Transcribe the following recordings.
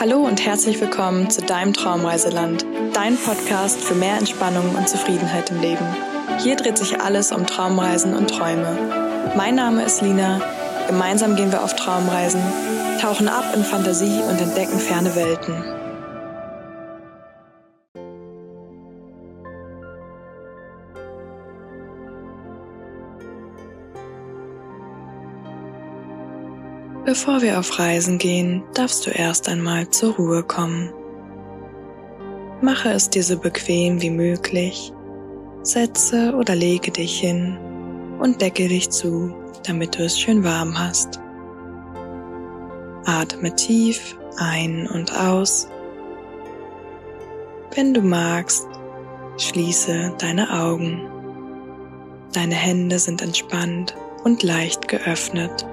Hallo und herzlich willkommen zu deinem Traumreiseland, dein Podcast für mehr Entspannung und Zufriedenheit im Leben. Hier dreht sich alles um Traumreisen und Träume. Mein Name ist Lina. Gemeinsam gehen wir auf Traumreisen, tauchen ab in Fantasie und entdecken ferne Welten. Bevor wir auf Reisen gehen, darfst du erst einmal zur Ruhe kommen. Mache es dir so bequem wie möglich, setze oder lege dich hin und decke dich zu, damit du es schön warm hast. Atme tief ein und aus. Wenn du magst, schließe deine Augen. Deine Hände sind entspannt und leicht geöffnet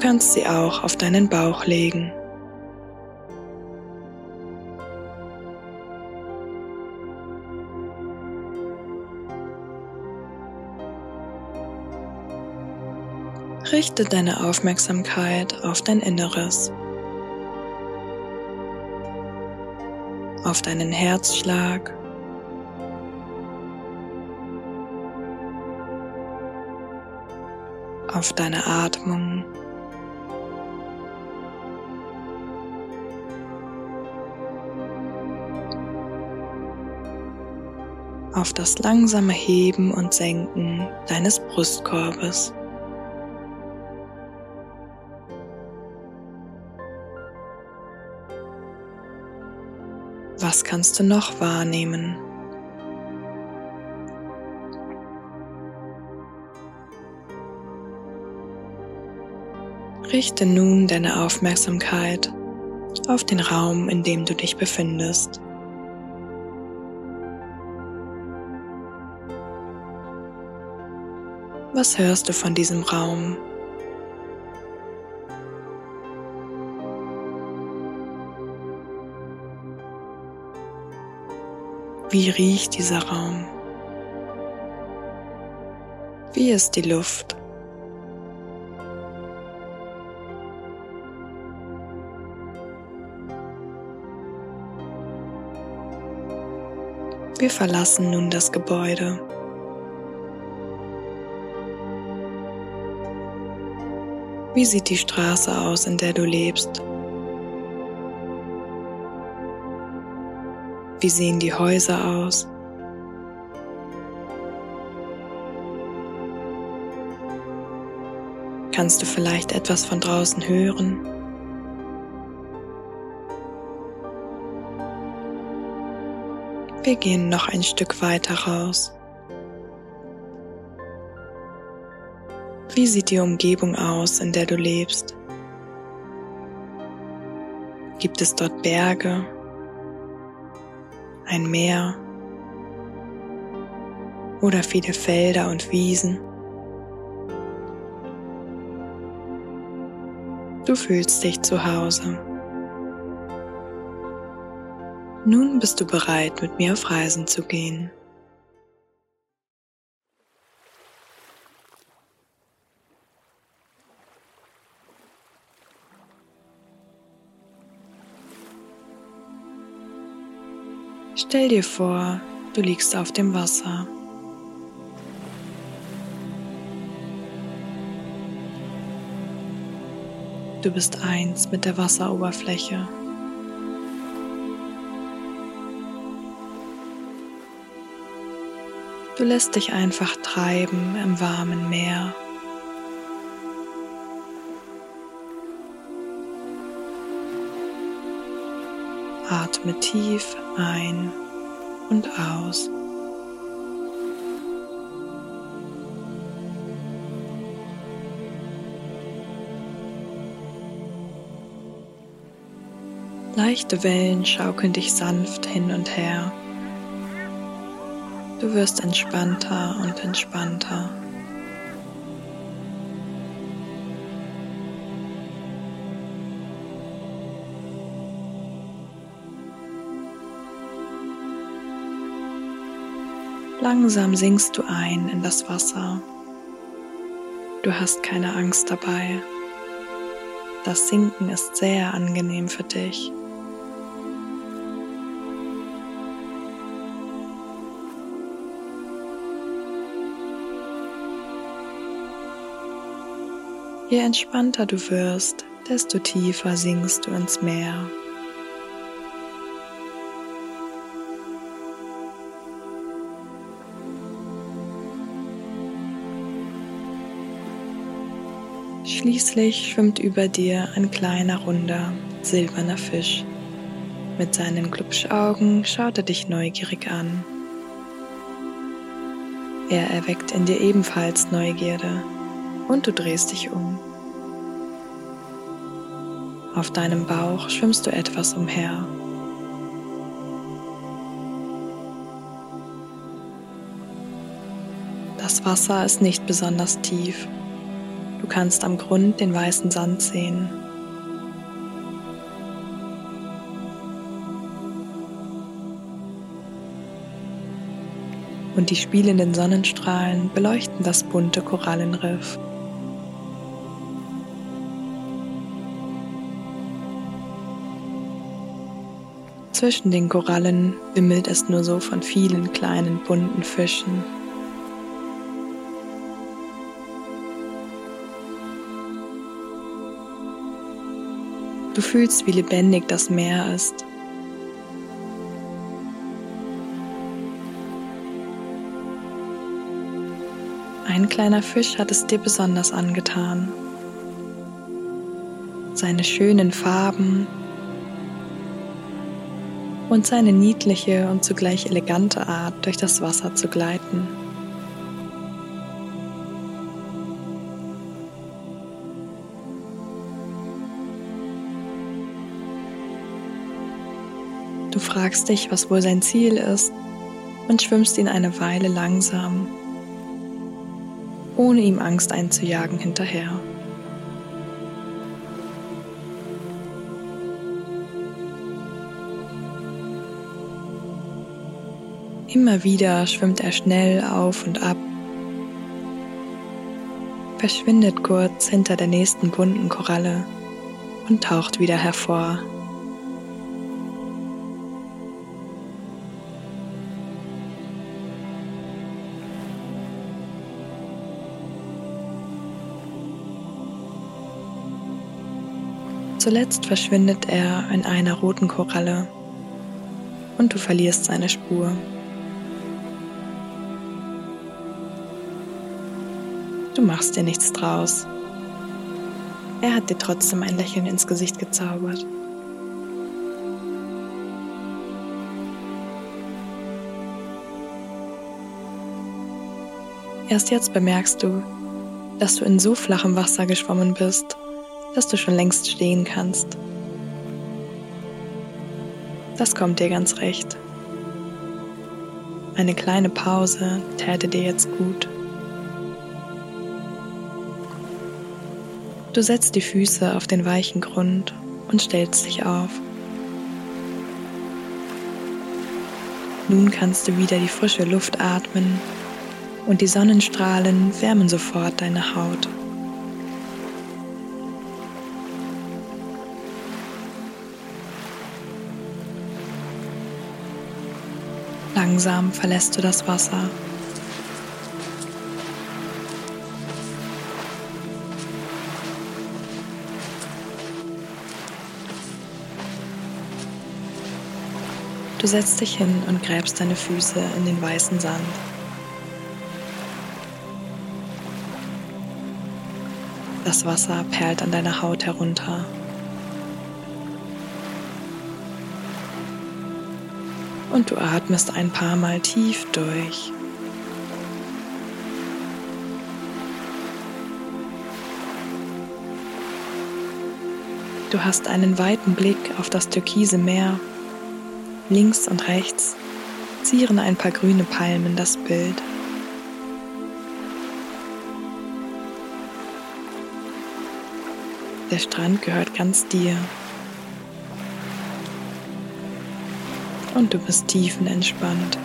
kannst sie auch auf deinen Bauch legen. Richte deine Aufmerksamkeit auf dein Inneres, auf deinen Herzschlag, auf deine Atmung. Auf das langsame Heben und Senken deines Brustkorbes. Was kannst du noch wahrnehmen? Richte nun deine Aufmerksamkeit auf den Raum, in dem du dich befindest. Was hörst du von diesem Raum? Wie riecht dieser Raum? Wie ist die Luft? Wir verlassen nun das Gebäude. Wie sieht die Straße aus, in der du lebst? Wie sehen die Häuser aus? Kannst du vielleicht etwas von draußen hören? Wir gehen noch ein Stück weiter raus. Wie sieht die Umgebung aus, in der du lebst? Gibt es dort Berge, ein Meer oder viele Felder und Wiesen? Du fühlst dich zu Hause. Nun bist du bereit, mit mir auf Reisen zu gehen. Stell dir vor, du liegst auf dem Wasser. Du bist eins mit der Wasseroberfläche. Du lässt dich einfach treiben im warmen Meer. Atme tief ein und aus. Leichte Wellen schaukeln dich sanft hin und her. Du wirst entspannter und entspannter. Langsam sinkst du ein in das Wasser. Du hast keine Angst dabei. das Sinken ist sehr angenehm für dich. Je entspannter du wirst, desto tiefer sinkst du ins Meer. Schließlich schwimmt über dir ein kleiner, runder, silberner Fisch. Mit seinen Glubschaugen schaut er dich neugierig an. Er erweckt in dir ebenfalls Neugierde und du drehst dich um. Auf deinem Bauch schwimmst du etwas umher. Das Wasser ist nicht besonders tief. Du kannst am Grund den weißen Sand sehen. Und die spielenden Sonnenstrahlen beleuchten das bunte Korallenriff. Zwischen den Korallen wimmelt es nur so von vielen kleinen bunten Fischen. Du fühlst, wie lebendig das Meer ist. Ein kleiner Fisch hat es dir besonders angetan. Seine schönen Farben und seine niedliche und zugleich elegante Art, durch das Wasser zu gleiten. Fragst dich, was wohl sein Ziel ist und schwimmst ihn eine Weile langsam, ohne ihm Angst einzujagen, hinterher. Immer wieder schwimmt er schnell auf und ab, verschwindet kurz hinter der nächsten bunten Koralle und taucht wieder hervor. Zuletzt verschwindet er in einer roten Koralle und du verlierst seine Spur. Du machst dir nichts draus. Er hat dir trotzdem ein Lächeln ins Gesicht gezaubert. Erst jetzt bemerkst du, dass du in so flachem Wasser geschwommen bist, dass du schon längst stehen kannst. Das kommt dir ganz recht. Eine kleine Pause täte dir jetzt gut. Du setzt die Füße auf den weichen Grund und stellst dich auf. Nun kannst du wieder die frische Luft atmen und die Sonnenstrahlen wärmen sofort deine Haut. Langsam verlässt du das Wasser Du setzt dich hin und gräbst deine Füße in den weißen Sand. Das Wasser perlt an deiner Haut herunter. Und du atmest ein paar Mal tief durch. Du hast einen weiten Blick auf das türkise Meer Links und rechts zieren ein paar grüne Palmen das Bild. Der Strand gehört ganz dir. Und du bist tiefenentspannt.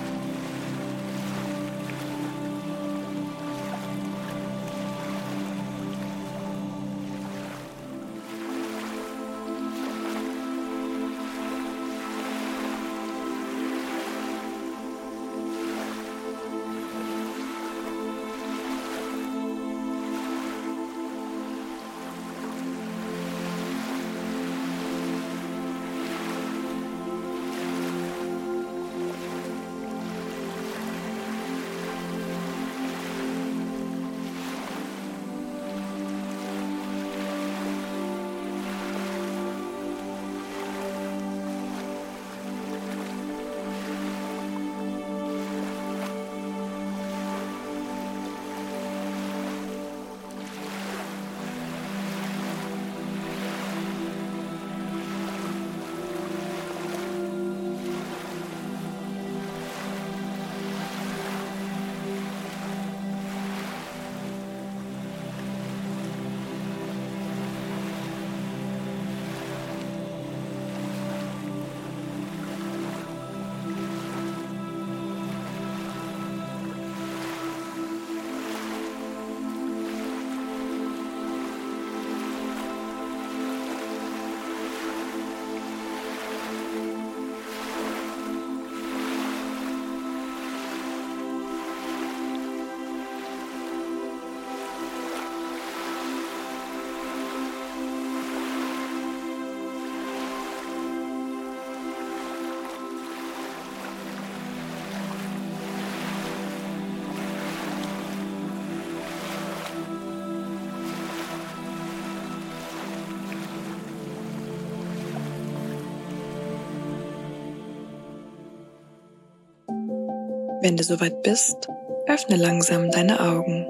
Wenn du soweit bist, öffne langsam deine Augen.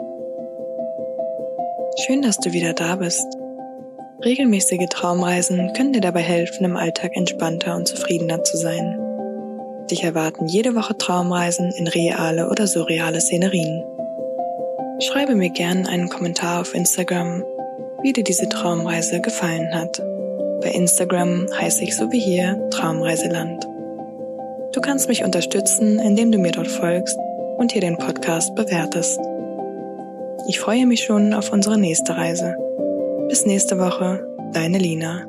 Schön, dass du wieder da bist. Regelmäßige Traumreisen können dir dabei helfen, im Alltag entspannter und zufriedener zu sein. Dich erwarten jede Woche Traumreisen in reale oder surreale Szenerien. Schreibe mir gerne einen Kommentar auf Instagram, wie dir diese Traumreise gefallen hat. Bei Instagram heiße ich so wie hier Traumreiseland. Du kannst mich unterstützen, indem du mir dort folgst und hier den Podcast bewertest. Ich freue mich schon auf unsere nächste Reise. Bis nächste Woche, deine Lina.